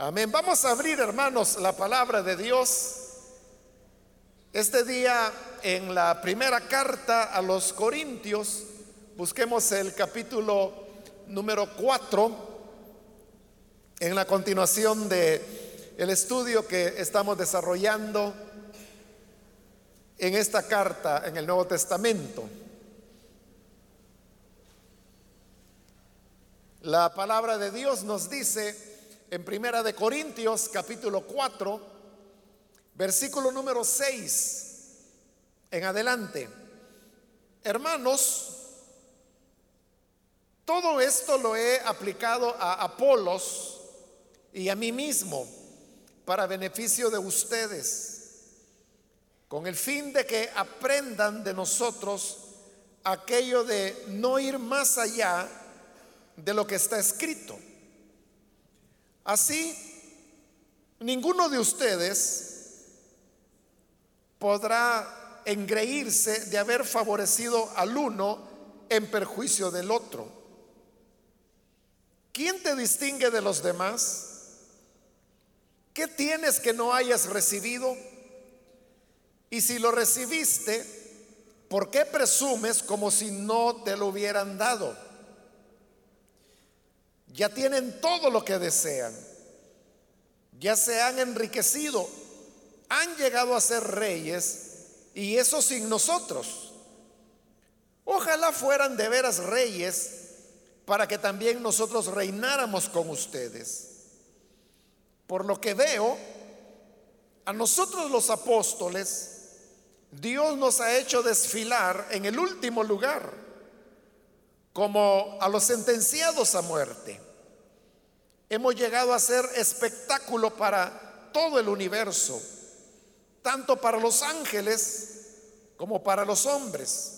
Amén. Vamos a abrir, hermanos, la palabra de Dios. Este día en la primera carta a los Corintios, busquemos el capítulo número 4 en la continuación de el estudio que estamos desarrollando en esta carta en el Nuevo Testamento. La palabra de Dios nos dice en Primera de Corintios capítulo 4, versículo número 6 en adelante. Hermanos, todo esto lo he aplicado a Apolos y a mí mismo para beneficio de ustedes, con el fin de que aprendan de nosotros aquello de no ir más allá de lo que está escrito Así, ninguno de ustedes podrá engreírse de haber favorecido al uno en perjuicio del otro. ¿Quién te distingue de los demás? ¿Qué tienes que no hayas recibido? Y si lo recibiste, ¿por qué presumes como si no te lo hubieran dado? ya tienen todo lo que desean, ya se han enriquecido, han llegado a ser reyes y eso sin nosotros. Ojalá fueran de veras reyes para que también nosotros reináramos con ustedes. Por lo que veo, a nosotros los apóstoles, Dios nos ha hecho desfilar en el último lugar, como a los sentenciados a muerte. Hemos llegado a ser espectáculo para todo el universo, tanto para los ángeles como para los hombres.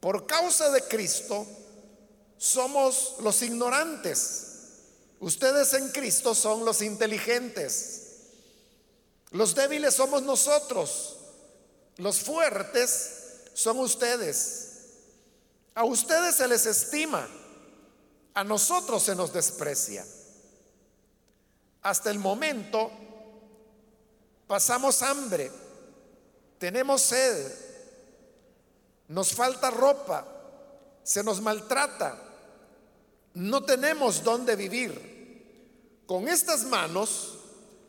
Por causa de Cristo somos los ignorantes. Ustedes en Cristo son los inteligentes. Los débiles somos nosotros. Los fuertes son ustedes. A ustedes se les estima a nosotros se nos desprecia. Hasta el momento pasamos hambre, tenemos sed, nos falta ropa, se nos maltrata, no tenemos dónde vivir. Con estas manos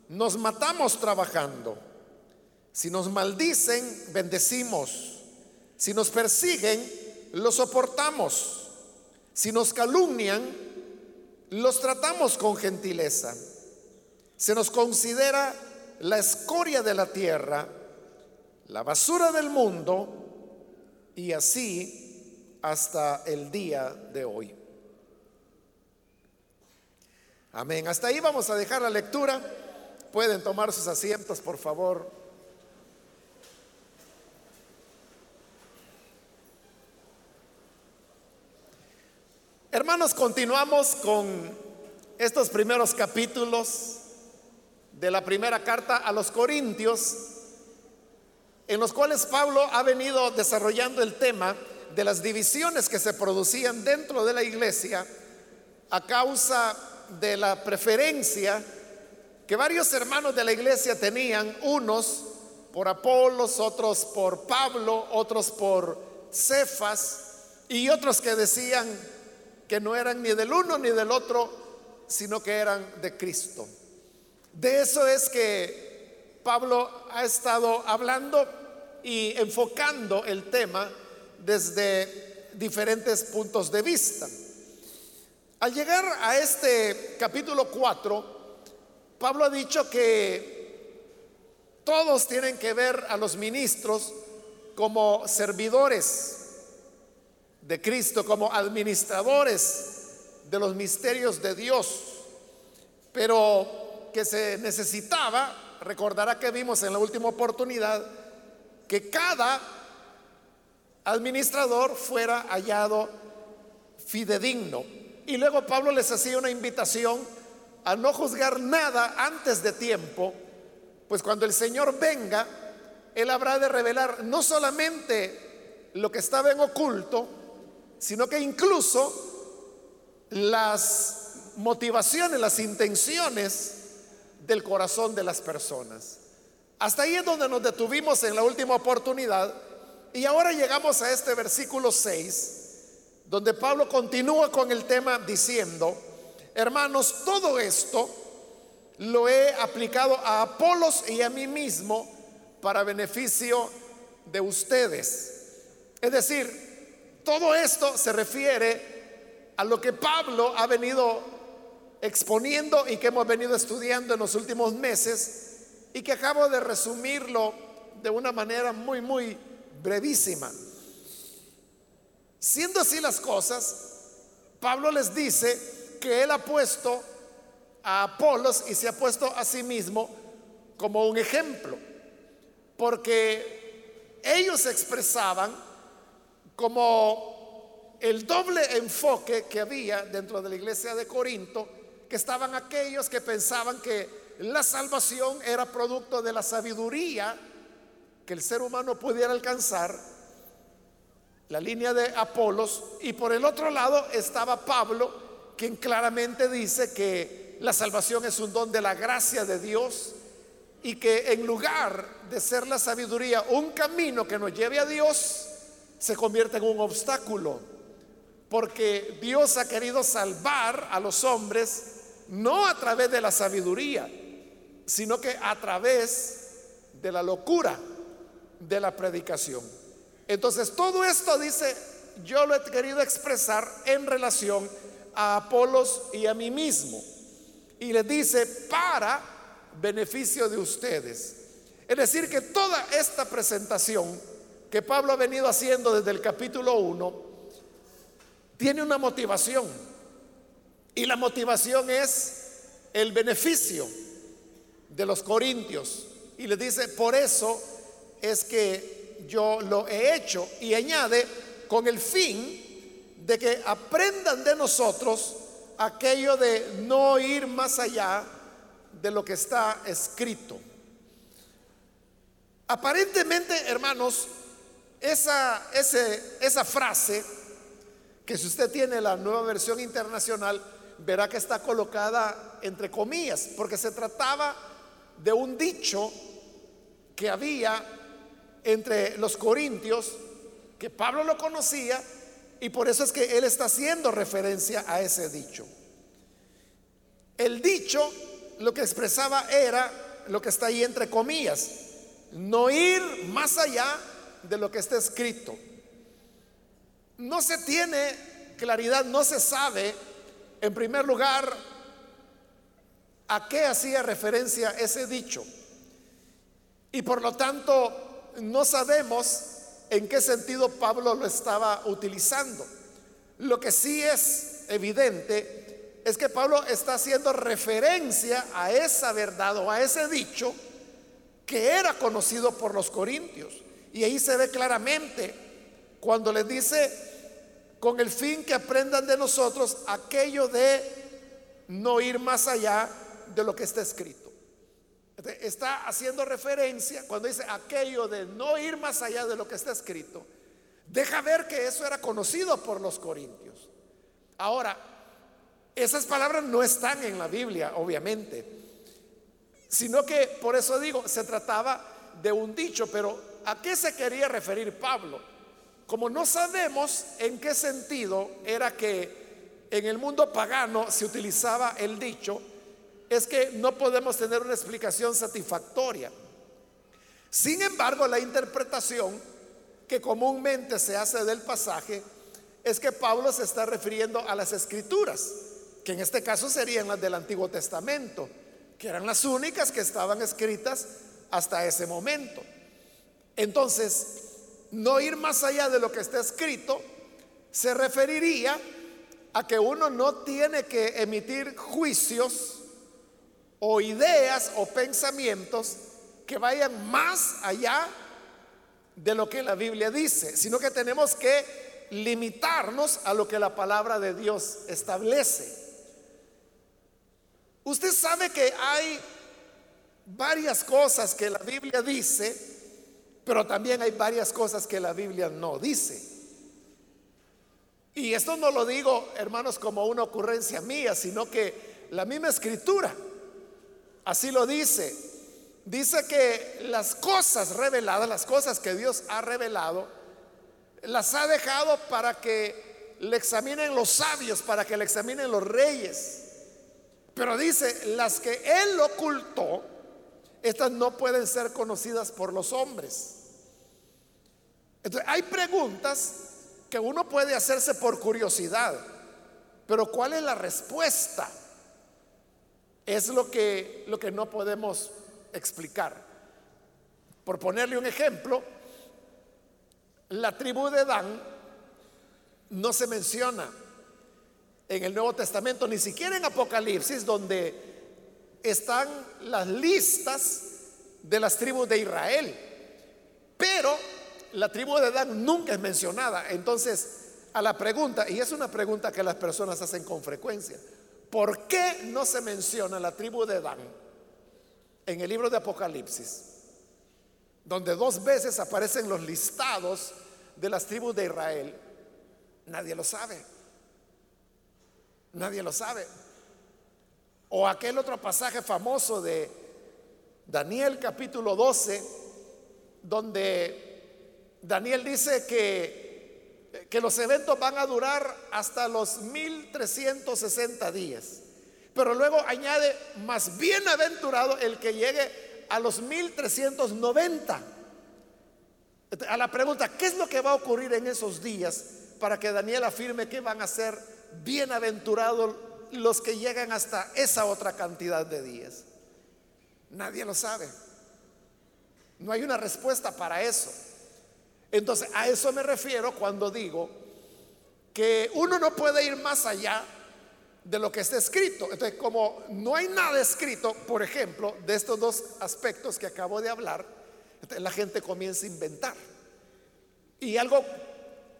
nos matamos trabajando. Si nos maldicen, bendecimos. Si nos persiguen, lo soportamos. Si nos calumnian, los tratamos con gentileza. Se nos considera la escoria de la tierra, la basura del mundo y así hasta el día de hoy. Amén. Hasta ahí vamos a dejar la lectura. Pueden tomar sus asientos, por favor. Hermanos, continuamos con estos primeros capítulos de la primera carta a los Corintios, en los cuales Pablo ha venido desarrollando el tema de las divisiones que se producían dentro de la iglesia a causa de la preferencia que varios hermanos de la iglesia tenían, unos por Apolos, otros por Pablo, otros por Cefas y otros que decían que no eran ni del uno ni del otro, sino que eran de Cristo. De eso es que Pablo ha estado hablando y enfocando el tema desde diferentes puntos de vista. Al llegar a este capítulo 4, Pablo ha dicho que todos tienen que ver a los ministros como servidores de Cristo como administradores de los misterios de Dios, pero que se necesitaba, recordará que vimos en la última oportunidad, que cada administrador fuera hallado fidedigno. Y luego Pablo les hacía una invitación a no juzgar nada antes de tiempo, pues cuando el Señor venga, Él habrá de revelar no solamente lo que estaba en oculto, sino que incluso las motivaciones, las intenciones del corazón de las personas. Hasta ahí es donde nos detuvimos en la última oportunidad y ahora llegamos a este versículo 6, donde Pablo continúa con el tema diciendo, hermanos, todo esto lo he aplicado a Apolos y a mí mismo para beneficio de ustedes. Es decir, todo esto se refiere a lo que Pablo ha venido exponiendo y que hemos venido estudiando en los últimos meses y que acabo de resumirlo de una manera muy, muy brevísima. Siendo así las cosas, Pablo les dice que él ha puesto a Apolos y se ha puesto a sí mismo como un ejemplo, porque ellos expresaban como el doble enfoque que había dentro de la iglesia de Corinto, que estaban aquellos que pensaban que la salvación era producto de la sabiduría que el ser humano pudiera alcanzar, la línea de Apolos, y por el otro lado estaba Pablo, quien claramente dice que la salvación es un don de la gracia de Dios y que en lugar de ser la sabiduría un camino que nos lleve a Dios, se convierte en un obstáculo, porque Dios ha querido salvar a los hombres no a través de la sabiduría, sino que a través de la locura de la predicación. Entonces, todo esto dice, yo lo he querido expresar en relación a Apolos y a mí mismo. Y le dice, para beneficio de ustedes. Es decir, que toda esta presentación que Pablo ha venido haciendo desde el capítulo 1 tiene una motivación. Y la motivación es el beneficio de los corintios. Y le dice, por eso es que yo lo he hecho. Y añade, con el fin de que aprendan de nosotros aquello de no ir más allá de lo que está escrito. Aparentemente, hermanos, esa, esa frase, que si usted tiene la nueva versión internacional, verá que está colocada entre comillas, porque se trataba de un dicho que había entre los corintios, que Pablo lo conocía, y por eso es que él está haciendo referencia a ese dicho. El dicho lo que expresaba era lo que está ahí entre comillas, no ir más allá de lo que está escrito. No se tiene claridad, no se sabe en primer lugar, ¿a qué hacía referencia ese dicho? Y por lo tanto, no sabemos en qué sentido Pablo lo estaba utilizando. Lo que sí es evidente es que Pablo está haciendo referencia a esa verdad o a ese dicho que era conocido por los corintios. Y ahí se ve claramente cuando les dice, con el fin que aprendan de nosotros aquello de no ir más allá de lo que está escrito. Está haciendo referencia cuando dice aquello de no ir más allá de lo que está escrito. Deja ver que eso era conocido por los corintios. Ahora, esas palabras no están en la Biblia, obviamente, sino que por eso digo, se trataba de un dicho, pero ¿a qué se quería referir Pablo? Como no sabemos en qué sentido era que en el mundo pagano se utilizaba el dicho, es que no podemos tener una explicación satisfactoria. Sin embargo, la interpretación que comúnmente se hace del pasaje es que Pablo se está refiriendo a las escrituras, que en este caso serían las del Antiguo Testamento, que eran las únicas que estaban escritas hasta ese momento. Entonces, no ir más allá de lo que está escrito se referiría a que uno no tiene que emitir juicios o ideas o pensamientos que vayan más allá de lo que la Biblia dice, sino que tenemos que limitarnos a lo que la palabra de Dios establece. Usted sabe que hay varias cosas que la Biblia dice pero también hay varias cosas que la Biblia no dice. Y esto no lo digo, hermanos, como una ocurrencia mía, sino que la misma escritura así lo dice. Dice que las cosas reveladas, las cosas que Dios ha revelado, las ha dejado para que le examinen los sabios, para que le examinen los reyes. Pero dice, las que Él ocultó, estas no pueden ser conocidas por los hombres. Entonces, hay preguntas que uno puede hacerse por curiosidad, pero ¿cuál es la respuesta? Es lo que, lo que no podemos explicar. Por ponerle un ejemplo, la tribu de Dan no se menciona en el Nuevo Testamento, ni siquiera en Apocalipsis, donde están las listas de las tribus de Israel. Pero la tribu de Dan nunca es mencionada. Entonces, a la pregunta, y es una pregunta que las personas hacen con frecuencia, ¿por qué no se menciona la tribu de Dan en el libro de Apocalipsis? Donde dos veces aparecen los listados de las tribus de Israel. Nadie lo sabe. Nadie lo sabe. O aquel otro pasaje famoso de Daniel capítulo 12, donde Daniel dice que, que los eventos van a durar hasta los 1360 días. Pero luego añade, más bienaventurado el que llegue a los 1390. A la pregunta, ¿qué es lo que va a ocurrir en esos días para que Daniel afirme que van a ser bienaventurados los que llegan hasta esa otra cantidad de días? Nadie lo sabe. No hay una respuesta para eso. Entonces, a eso me refiero cuando digo que uno no puede ir más allá de lo que está escrito. Entonces, como no hay nada escrito, por ejemplo, de estos dos aspectos que acabo de hablar, la gente comienza a inventar. Y algo,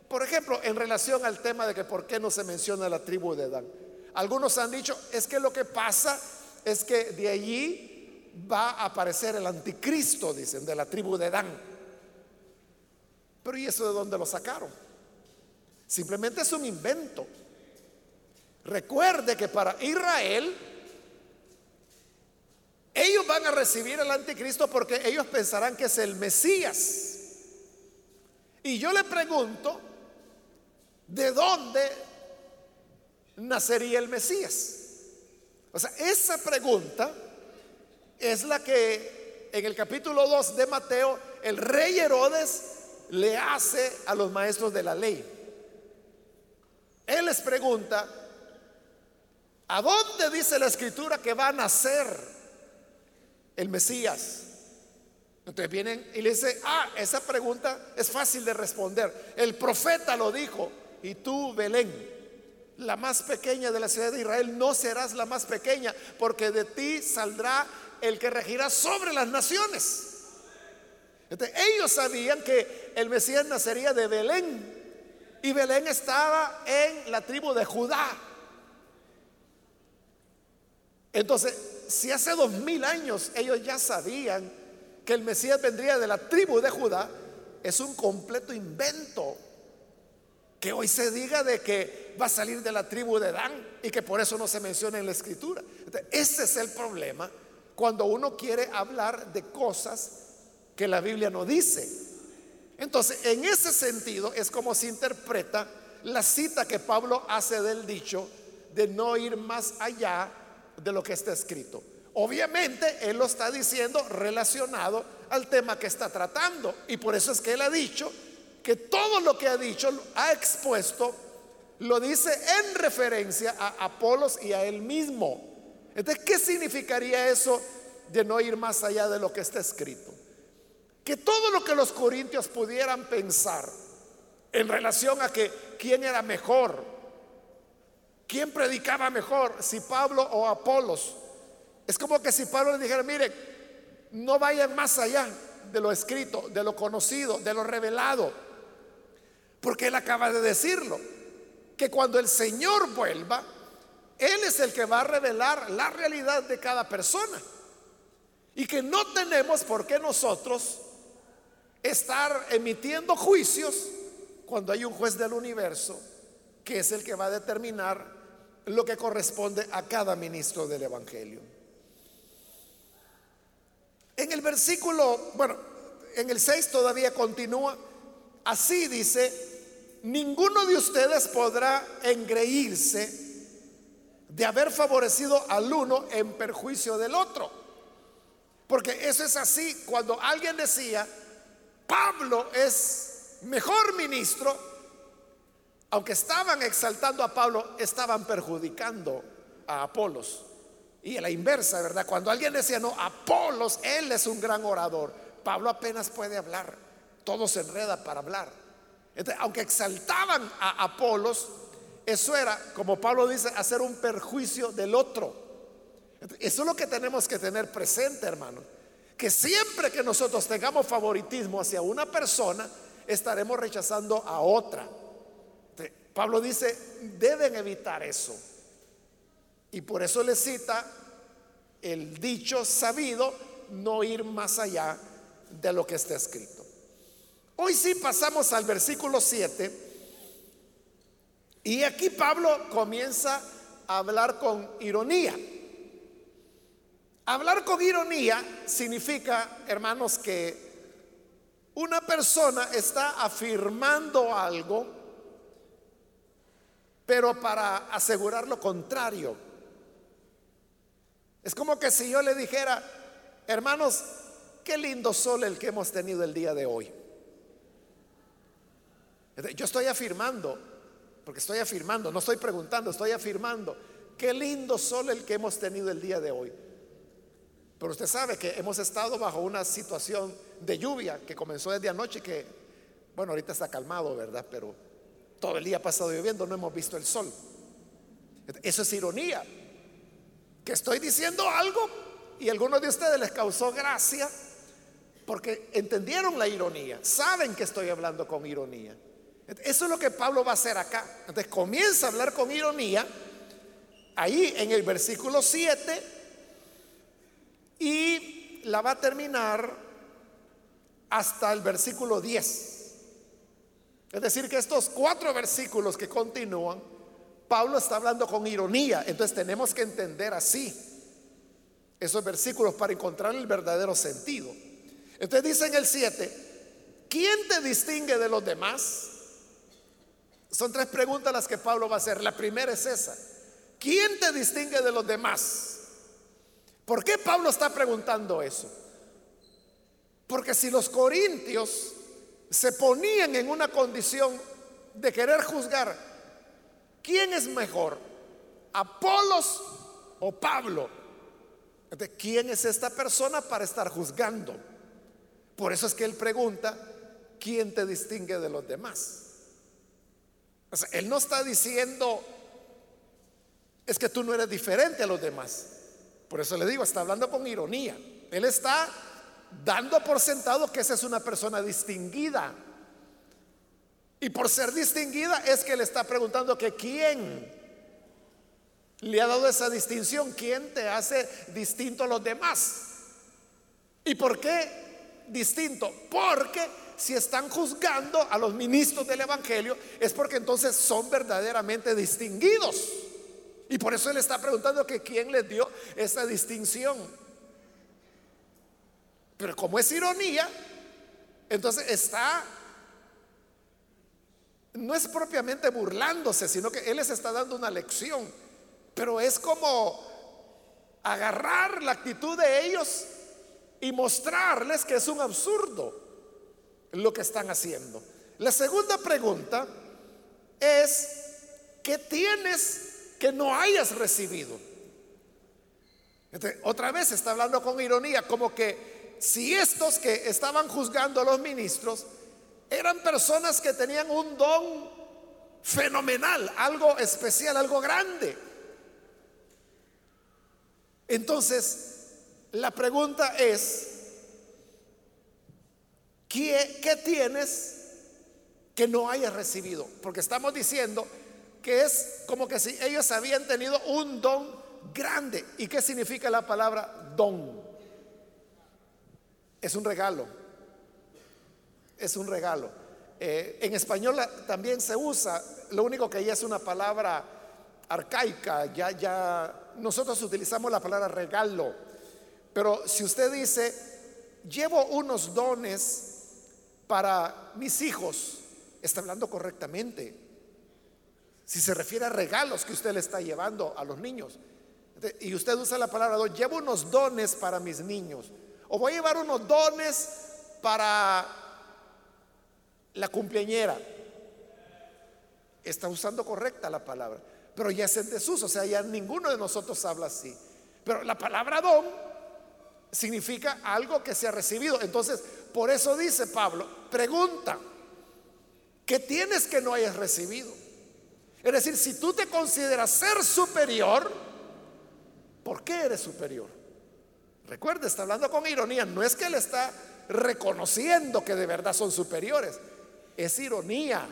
por ejemplo, en relación al tema de que por qué no se menciona la tribu de Dan. Algunos han dicho, es que lo que pasa es que de allí va a aparecer el anticristo, dicen, de la tribu de Dan. Pero ¿y eso de dónde lo sacaron? Simplemente es un invento. Recuerde que para Israel, ellos van a recibir el anticristo porque ellos pensarán que es el Mesías. Y yo le pregunto, ¿de dónde nacería el Mesías? O sea, esa pregunta es la que en el capítulo 2 de Mateo el rey Herodes le hace a los maestros de la ley. Él les pregunta, ¿a dónde dice la escritura que va a nacer el Mesías? Entonces vienen y le dicen, ah, esa pregunta es fácil de responder. El profeta lo dijo, y tú, Belén, la más pequeña de la ciudad de Israel, no serás la más pequeña, porque de ti saldrá el que regirá sobre las naciones. ellos sabían que el Mesías nacería de Belén, y Belén estaba en la tribu de Judá. Entonces, si hace dos mil años ellos ya sabían que el Mesías vendría de la tribu de Judá, es un completo invento que hoy se diga de que va a salir de la tribu de Dan y que por eso no se menciona en la escritura. ese es el problema cuando uno quiere hablar de cosas que la Biblia no dice. Entonces, en ese sentido es como se interpreta la cita que Pablo hace del dicho de no ir más allá de lo que está escrito. Obviamente él lo está diciendo relacionado al tema que está tratando y por eso es que él ha dicho que todo lo que ha dicho, ha expuesto, lo dice en referencia a Apolos y a él mismo. Entonces, ¿qué significaría eso de no ir más allá de lo que está escrito? Que todo lo que los corintios pudieran pensar en relación a que quién era mejor, quién predicaba mejor, si Pablo o Apolos, es como que si Pablo le dijera, mire, no vayan más allá de lo escrito, de lo conocido, de lo revelado. Porque Él acaba de decirlo, que cuando el Señor vuelva, Él es el que va a revelar la realidad de cada persona. Y que no tenemos por qué nosotros estar emitiendo juicios cuando hay un juez del universo que es el que va a determinar lo que corresponde a cada ministro del Evangelio. En el versículo, bueno, en el 6 todavía continúa, así dice, ninguno de ustedes podrá engreírse de haber favorecido al uno en perjuicio del otro. Porque eso es así, cuando alguien decía, Pablo es mejor ministro, aunque estaban exaltando a Pablo, estaban perjudicando a Apolos. Y a la inversa, ¿verdad? Cuando alguien decía, no, Apolos, él es un gran orador, Pablo apenas puede hablar, todo se enreda para hablar. Aunque exaltaban a Apolos, eso era, como Pablo dice, hacer un perjuicio del otro. Eso es lo que tenemos que tener presente, hermano. Que siempre que nosotros tengamos favoritismo hacia una persona, estaremos rechazando a otra. Pablo dice, deben evitar eso. Y por eso le cita el dicho sabido, no ir más allá de lo que está escrito. Hoy sí pasamos al versículo 7 y aquí Pablo comienza a hablar con ironía. Hablar con ironía significa, hermanos, que una persona está afirmando algo, pero para asegurar lo contrario. Es como que si yo le dijera, hermanos, qué lindo sol el que hemos tenido el día de hoy. Yo estoy afirmando porque estoy afirmando, no estoy preguntando, estoy afirmando. Qué lindo sol el que hemos tenido el día de hoy. Pero usted sabe que hemos estado bajo una situación de lluvia que comenzó desde anoche que, bueno, ahorita está calmado, ¿verdad? Pero todo el día ha pasado lloviendo, no hemos visto el sol. Eso es ironía. Que estoy diciendo algo y a algunos de ustedes les causó gracia porque entendieron la ironía, saben que estoy hablando con ironía. Eso es lo que Pablo va a hacer acá. Entonces comienza a hablar con ironía ahí en el versículo 7 y la va a terminar hasta el versículo 10. Es decir, que estos cuatro versículos que continúan, Pablo está hablando con ironía. Entonces tenemos que entender así esos versículos para encontrar el verdadero sentido. Entonces dice en el 7, ¿quién te distingue de los demás? Son tres preguntas las que Pablo va a hacer. La primera es esa. ¿Quién te distingue de los demás? ¿Por qué Pablo está preguntando eso? Porque si los corintios se ponían en una condición de querer juzgar, ¿quién es mejor? ¿Apolos o Pablo? ¿De quién es esta persona para estar juzgando? Por eso es que él pregunta, ¿quién te distingue de los demás? Él no está diciendo, es que tú no eres diferente a los demás. Por eso le digo, está hablando con ironía. Él está dando por sentado que esa es una persona distinguida. Y por ser distinguida es que le está preguntando que quién le ha dado esa distinción, quién te hace distinto a los demás. ¿Y por qué distinto? Porque si están juzgando a los ministros del Evangelio, es porque entonces son verdaderamente distinguidos. Y por eso él está preguntando que quién les dio esa distinción. Pero como es ironía, entonces está, no es propiamente burlándose, sino que él les está dando una lección. Pero es como agarrar la actitud de ellos y mostrarles que es un absurdo lo que están haciendo. La segunda pregunta es, ¿qué tienes que no hayas recibido? otra vez está hablando con ironía, como que si estos que estaban juzgando a los ministros eran personas que tenían un don fenomenal, algo especial, algo grande. Entonces, la pregunta es, ¿Qué, tienes que no hayas recibido? Porque estamos diciendo que es como que si ellos habían tenido un don grande. ¿Y qué significa la palabra don? Es un regalo. Es un regalo. Eh, en español también se usa, lo único que ya es una palabra arcaica, ya, ya nosotros utilizamos la palabra regalo, pero si usted dice, llevo unos dones para mis hijos, está hablando correctamente. Si se refiere a regalos que usted le está llevando a los niños, y usted usa la palabra don, llevo unos dones para mis niños, o voy a llevar unos dones para la cumpleañera. Está usando correcta la palabra, pero ya es en desuso, o sea, ya ninguno de nosotros habla así. Pero la palabra don significa algo que se ha recibido. Entonces, por eso dice Pablo, pregunta, ¿qué tienes que no hayas recibido? Es decir, si tú te consideras ser superior, ¿por qué eres superior? Recuerda, está hablando con ironía, no es que él está reconociendo que de verdad son superiores, es ironía.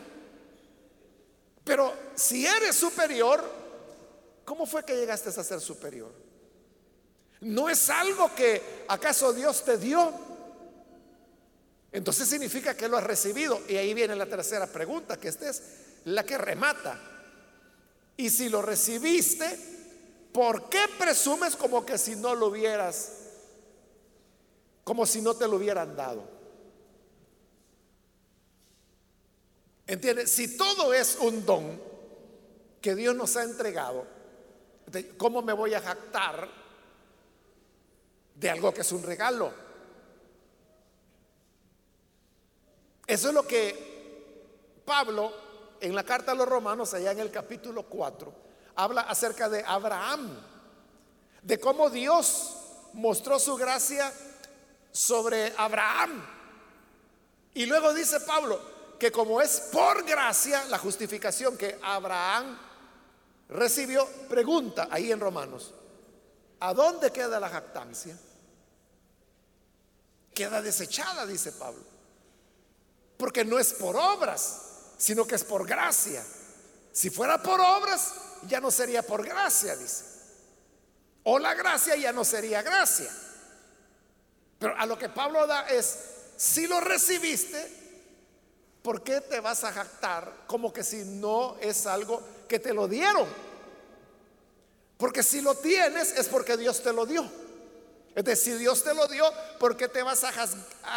Pero si eres superior, ¿cómo fue que llegaste a ser superior? No es algo que acaso Dios te dio. Entonces significa que lo has recibido. Y ahí viene la tercera pregunta, que esta es la que remata. Y si lo recibiste, ¿por qué presumes como que si no lo hubieras, como si no te lo hubieran dado? ¿Entiendes? Si todo es un don que Dios nos ha entregado, ¿cómo me voy a jactar de algo que es un regalo? Eso es lo que Pablo en la carta a los romanos, allá en el capítulo 4, habla acerca de Abraham, de cómo Dios mostró su gracia sobre Abraham. Y luego dice Pablo que como es por gracia la justificación que Abraham recibió, pregunta ahí en Romanos, ¿a dónde queda la jactancia? Queda desechada, dice Pablo. Porque no es por obras, sino que es por gracia. Si fuera por obras, ya no sería por gracia, dice. O la gracia ya no sería gracia. Pero a lo que Pablo da es, si lo recibiste, ¿por qué te vas a jactar como que si no es algo que te lo dieron? Porque si lo tienes es porque Dios te lo dio. Es decir, si Dios te lo dio, ¿por qué te vas a,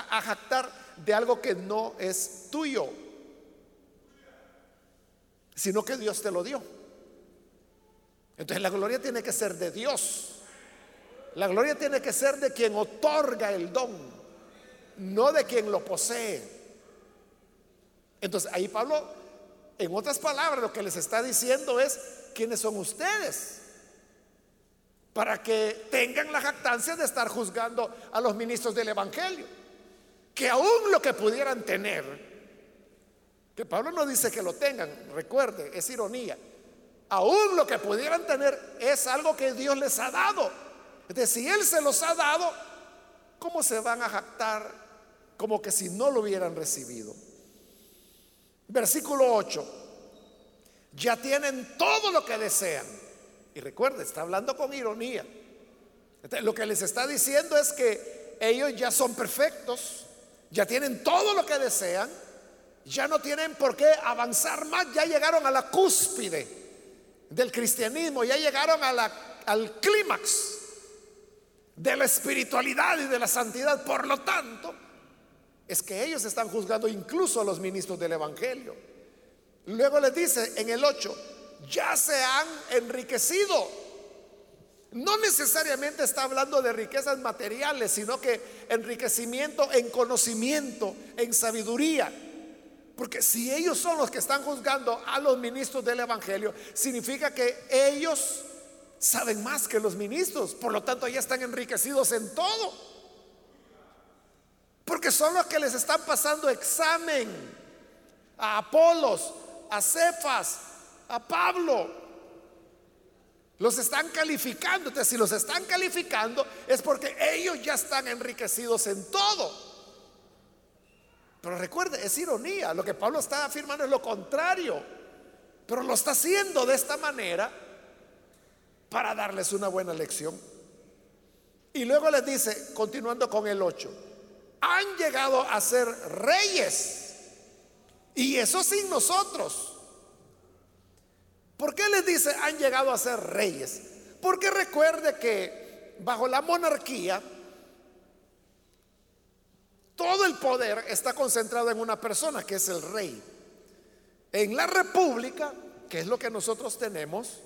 a jactar de algo que no es tuyo? sino que Dios te lo dio. Entonces la gloria tiene que ser de Dios. La gloria tiene que ser de quien otorga el don, no de quien lo posee. Entonces ahí Pablo, en otras palabras, lo que les está diciendo es, ¿quiénes son ustedes? Para que tengan la jactancia de estar juzgando a los ministros del Evangelio. Que aún lo que pudieran tener que Pablo no dice que lo tengan, recuerde, es ironía. Aún lo que pudieran tener es algo que Dios les ha dado. Es decir, si Él se los ha dado, ¿cómo se van a jactar como que si no lo hubieran recibido? Versículo 8. Ya tienen todo lo que desean. Y recuerde, está hablando con ironía. lo que les está diciendo es que ellos ya son perfectos, ya tienen todo lo que desean ya no tienen por qué avanzar más, ya llegaron a la cúspide del cristianismo, ya llegaron al clímax de la espiritualidad y de la santidad. Por lo tanto, es que ellos están juzgando incluso a los ministros del Evangelio. Luego les dice en el 8, ya se han enriquecido. No necesariamente está hablando de riquezas materiales, sino que enriquecimiento en conocimiento, en sabiduría. Porque si ellos son los que están juzgando a los ministros del Evangelio, significa que ellos saben más que los ministros. Por lo tanto, ya están enriquecidos en todo. Porque son los que les están pasando examen a Apolos, a Cefas, a Pablo. Los están calificando. Entonces, si los están calificando es porque ellos ya están enriquecidos en todo. Pero recuerde, es ironía. Lo que Pablo está afirmando es lo contrario. Pero lo está haciendo de esta manera para darles una buena lección. Y luego les dice, continuando con el 8, han llegado a ser reyes Y eso sin nosotros. ¿Por qué les dice han llegado a ser reyes? Porque recuerde que bajo la monarquía todo el poder está concentrado en una persona que es el rey. En la república, que es lo que nosotros tenemos,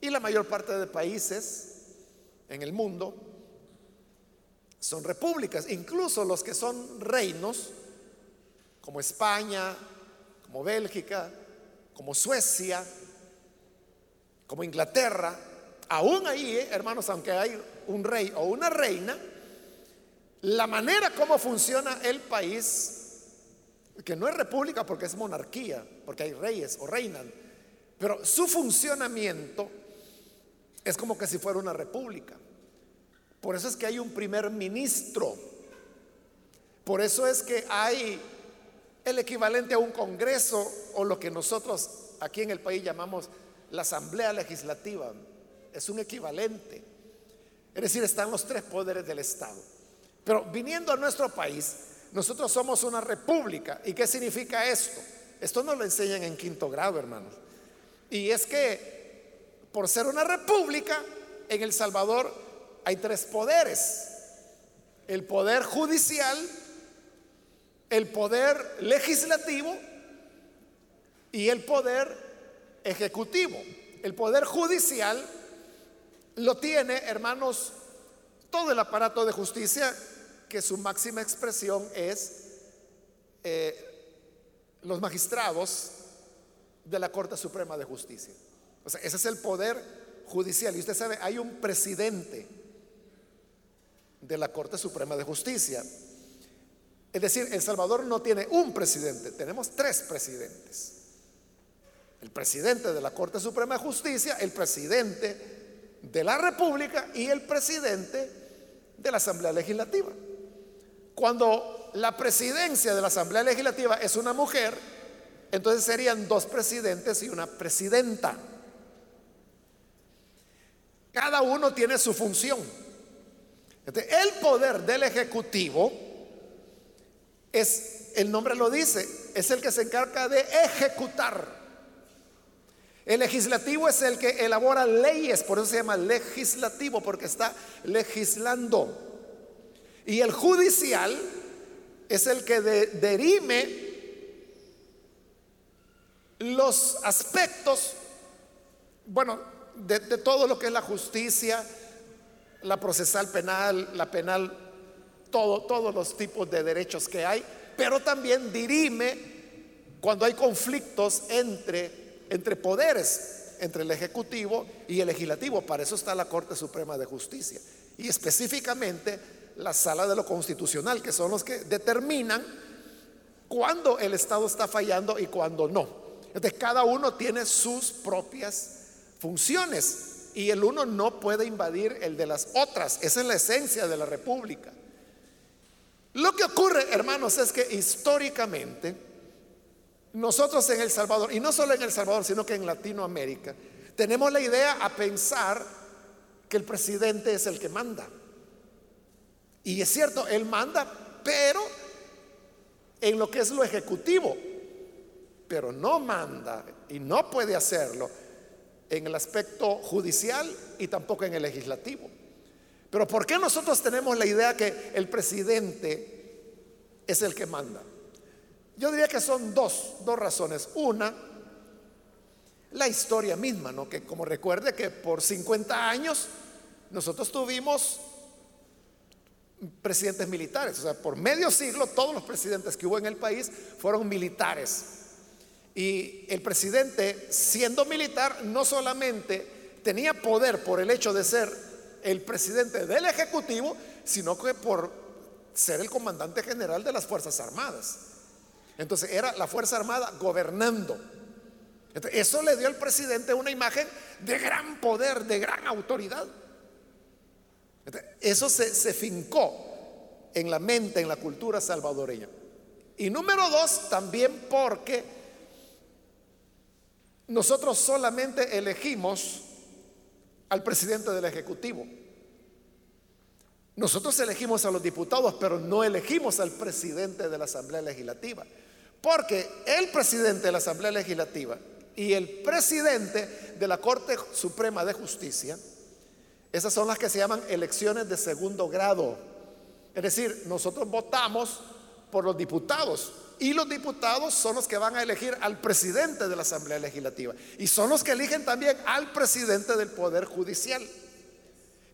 y la mayor parte de países en el mundo son repúblicas, incluso los que son reinos, como España, como Bélgica, como Suecia, como Inglaterra, aún ahí, eh, hermanos, aunque hay un rey o una reina, la manera como funciona el país, que no es república porque es monarquía, porque hay reyes o reinan, pero su funcionamiento es como que si fuera una república. Por eso es que hay un primer ministro. Por eso es que hay el equivalente a un congreso o lo que nosotros aquí en el país llamamos la asamblea legislativa. Es un equivalente. Es decir, están los tres poderes del Estado. Pero viniendo a nuestro país, nosotros somos una república. ¿Y qué significa esto? Esto nos lo enseñan en quinto grado, hermanos. Y es que por ser una república, en El Salvador hay tres poderes. El poder judicial, el poder legislativo y el poder ejecutivo. El poder judicial lo tiene, hermanos, todo el aparato de justicia que su máxima expresión es eh, los magistrados de la Corte Suprema de Justicia. O sea, ese es el poder judicial. Y usted sabe, hay un presidente de la Corte Suprema de Justicia. Es decir, El Salvador no tiene un presidente, tenemos tres presidentes. El presidente de la Corte Suprema de Justicia, el presidente de la República y el presidente de la Asamblea Legislativa. Cuando la presidencia de la Asamblea Legislativa es una mujer, entonces serían dos presidentes y una presidenta. Cada uno tiene su función. el poder del Ejecutivo es, el nombre lo dice, es el que se encarga de ejecutar. El legislativo es el que elabora leyes, por eso se llama legislativo, porque está legislando. Y el judicial es el que derime los aspectos, bueno, de, todo lo que es la justicia, la procesal penal, la penal, todo, todos los tipos de derechos que hay, pero también dirime cuando hay conflictos entre, entre poderes, entre el Ejecutivo y el Legislativo. Para eso está la Corte Suprema de Justicia. Y específicamente la sala de lo constitucional, que son los que determinan cuándo el Estado está fallando y cuándo no. Entonces cada uno tiene sus propias funciones y el uno no puede invadir el de las otras. Esa es la esencia de la república. Lo que ocurre, hermanos, es que históricamente nosotros en El Salvador, y no solo en El Salvador, sino que en Latinoamérica, tenemos la idea a pensar que el presidente es el que manda. Y es cierto, Él manda, pero en lo que es lo ejecutivo, pero no manda y no puede hacerlo en el aspecto judicial y tampoco en el legislativo. Pero ¿por qué nosotros tenemos la idea que el presidente es el que manda? Yo diría que son dos, dos razones. Una, la historia misma, ¿no? Que como recuerde que por 50 años nosotros tuvimos presidentes militares. O sea, por medio siglo todos los presidentes que hubo en el país fueron militares. Y el presidente, siendo militar, no solamente tenía poder por el hecho de ser el presidente del Ejecutivo, sino que por ser el comandante general de las Fuerzas Armadas. Entonces era la Fuerza Armada gobernando. eso le dio al presidente una imagen de gran poder, de gran autoridad. Eso se, fincó en la mente, en la cultura salvadoreña. Y número dos, también porque nosotros solamente elegimos al presidente del Ejecutivo. Nosotros elegimos a los diputados, pero no elegimos al presidente de la Asamblea Legislativa. Porque el presidente de la Asamblea Legislativa y el presidente de la Corte Suprema de Justicia, esas son las que se llaman elecciones de segundo grado. Es decir, nosotros votamos por los diputados y los diputados son los que van a elegir al presidente de la Asamblea Legislativa y son los que eligen también al presidente del Poder Judicial.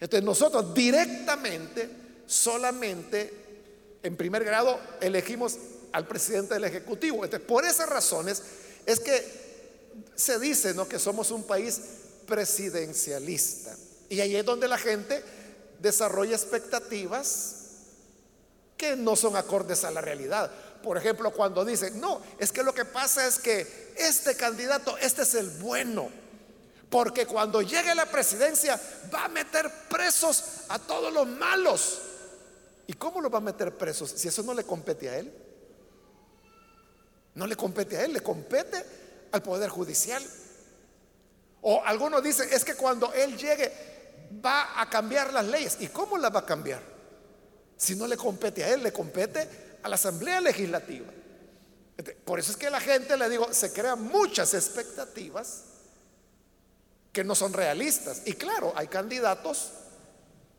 Entonces nosotros directamente, solamente en primer grado, elegimos al presidente del Ejecutivo. Entonces, por esas razones es que se dice ¿no? que somos un país presidencialista. Y ahí es donde la gente desarrolla expectativas que no son acordes a la realidad. Por ejemplo, cuando dicen, no, es que lo que pasa es que este candidato, este es el bueno, porque cuando llegue la presidencia va a meter presos a todos los malos. ¿Y cómo lo va a meter presos si eso no le compete a él? No le compete a él, le compete al Poder Judicial. O algunos dicen, es que cuando él llegue va a cambiar las leyes. ¿Y cómo las va a cambiar? Si no le compete a él, le compete a la Asamblea Legislativa. Por eso es que la gente, le digo, se crean muchas expectativas que no son realistas. Y claro, hay candidatos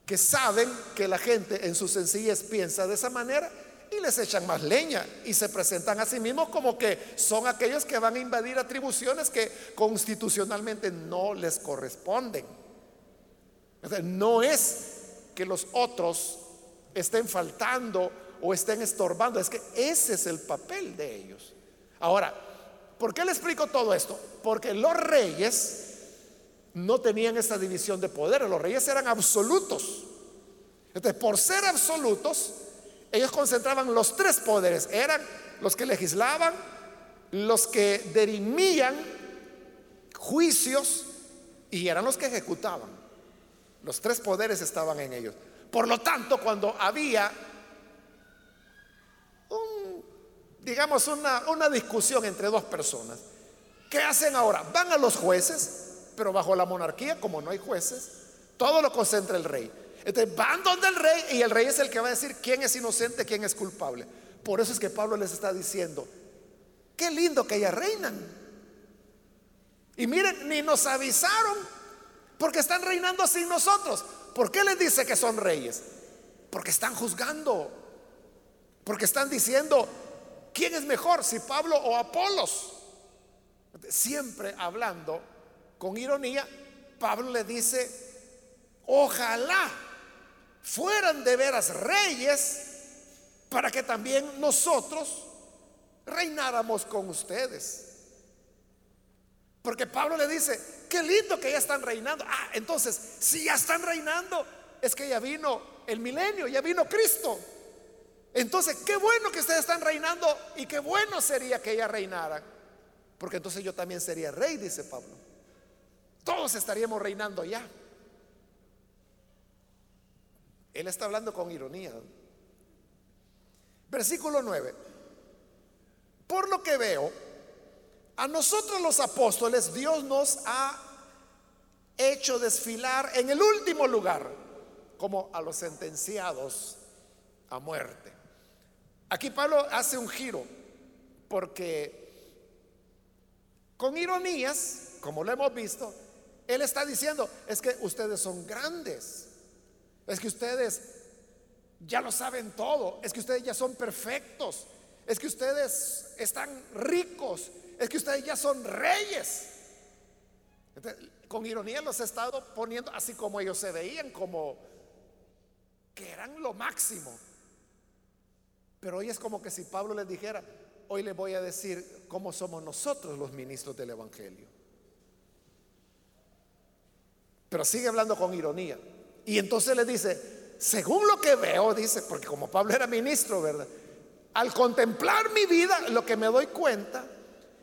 que saben que la gente en su sencillez piensa de esa manera y les echan más leña y se presentan a sí mismos como que son aquellos que van a invadir atribuciones que constitucionalmente no les corresponden. no es que los otros estén faltando o estén estorbando, es que ese es el papel de ellos. Ahora, ¿por qué le explico todo esto? Porque los reyes no tenían esa división de poder, los reyes eran absolutos. Entonces, por ser absolutos, ellos concentraban los tres poderes. Eran los que legislaban, los que dirimían juicios y eran los que ejecutaban. Los tres poderes estaban en ellos. Por lo tanto, cuando había un, digamos, una discusión entre dos personas, ¿qué hacen ahora? Van a los jueces, pero bajo la monarquía, como no hay jueces, todo lo concentra el rey. Entonces van donde el rey y el rey es el que va a decir quién es inocente, quién es culpable. Por eso es que Pablo les está diciendo, qué lindo que ellas reinan. Y miren, ni nos avisaron porque están reinando sin nosotros. ¿Por qué les dice que son reyes? Porque están juzgando. Porque están diciendo, ¿quién es mejor, si Pablo o Apolos? Siempre hablando con ironía, Pablo le dice, ojalá fueran de veras reyes para que también nosotros reináramos con ustedes. Porque Pablo le dice, qué lindo que ya están reinando. Ah, entonces, si ya están reinando, es que ya vino el milenio, ya vino Cristo. Entonces, qué bueno que ustedes están reinando y qué bueno sería que ella reinara. Porque entonces yo también sería rey, dice Pablo. Todos estaríamos reinando ya. Él está hablando con ironía. Versículo 9. Por lo que veo, a nosotros los apóstoles Dios nos ha hecho desfilar en el último lugar, como a los sentenciados a muerte. Aquí Pablo hace un giro, porque con ironías, como lo hemos visto, él está diciendo, es que ustedes son grandes. Es que ustedes ya lo saben todo. Es que ustedes ya son perfectos. Es que ustedes están ricos. Es que ustedes ya son reyes. con ironía los he estado poniendo así como ellos se veían, como que eran lo máximo. Pero hoy es como que si Pablo les dijera, hoy les voy a decir cómo somos nosotros los ministros del Evangelio. Pero sigue hablando con ironía. Y entonces le dice, según lo que veo, dice, porque como Pablo era ministro, ¿verdad? Al contemplar mi vida, lo que me doy cuenta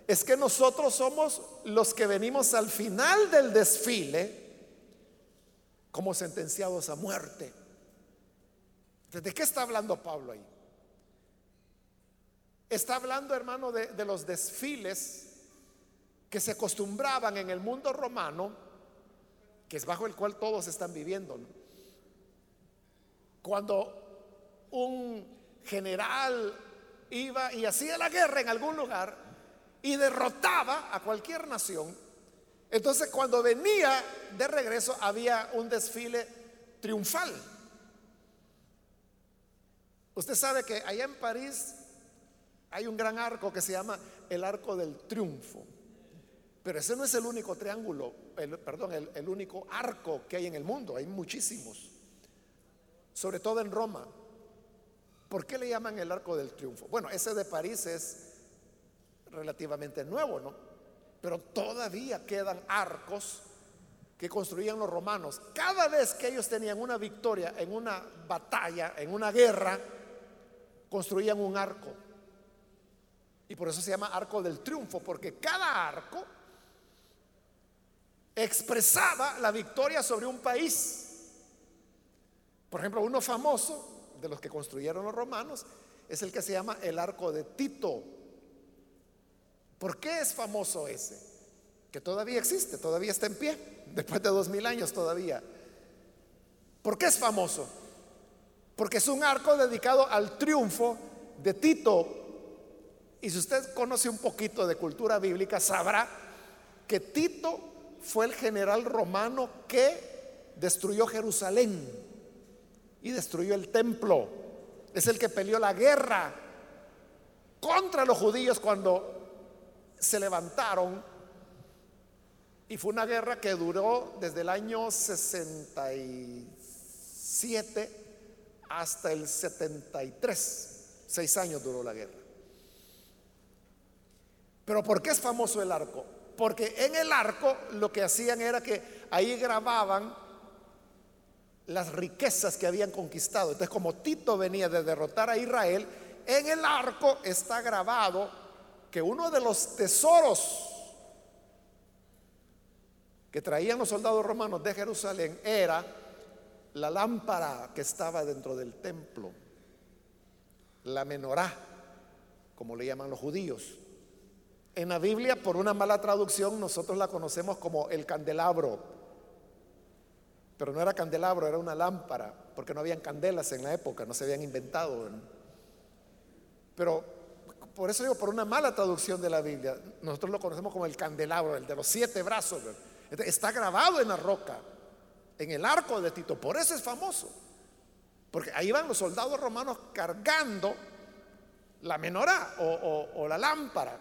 es que nosotros somos los que venimos al final del desfile como sentenciados a muerte. ¿De qué está hablando Pablo ahí? Está hablando, hermano, de, de los desfiles que se acostumbraban en el mundo romano que es bajo el cual todos están viviendo. Cuando un general iba y hacía la guerra en algún lugar y derrotaba a cualquier nación, entonces cuando venía de regreso había un desfile triunfal. Usted sabe que allá en París hay un gran arco que se llama el Arco del Triunfo. Pero ese no es el único triángulo, perdón, el, único arco que hay en el mundo. Hay muchísimos. Sobre todo en Roma. ¿Por qué le llaman el Arco del Triunfo? Bueno, ese de París es relativamente nuevo, ¿no? Pero todavía quedan arcos que construían los romanos. Cada vez que ellos tenían una victoria en una batalla, en una guerra, construían un arco. Y por eso se llama arco del triunfo, porque cada arco expresaba la victoria sobre un país. Por ejemplo, uno famoso de los que construyeron los romanos es el que se llama el arco de Tito. ¿Por qué es famoso ese? Que todavía existe, todavía está en pie, después de dos mil años todavía. ¿Por qué es famoso? Porque es un arco dedicado al triunfo de Tito. Y si usted conoce un poquito de cultura bíblica, sabrá que Tito fue el general romano que destruyó Jerusalén y destruyó el templo. Es el que peleó la guerra contra los judíos cuando se levantaron. Y fue una guerra que duró desde el año 67 hasta el 73. Seis años duró la guerra. Pero ¿por qué es famoso el arco? Porque en el arco lo que hacían era que ahí grababan las riquezas que habían conquistado. Entonces, como Tito venía de derrotar a Israel, en el arco está grabado que uno de los tesoros que traían los soldados romanos de Jerusalén era la lámpara que estaba dentro del templo, la menorá, como le llaman los judíos. En la Biblia, por una mala traducción, nosotros la conocemos como el candelabro. Pero no era candelabro, era una lámpara, porque no habían candelas en la época, no se habían inventado. Pero por eso digo, por una mala traducción de la Biblia, nosotros lo conocemos como el candelabro, el de los siete brazos. Está grabado en la roca en el arco de Tito. Por eso es famoso. Porque ahí van los soldados romanos cargando la menorá o, la lámpara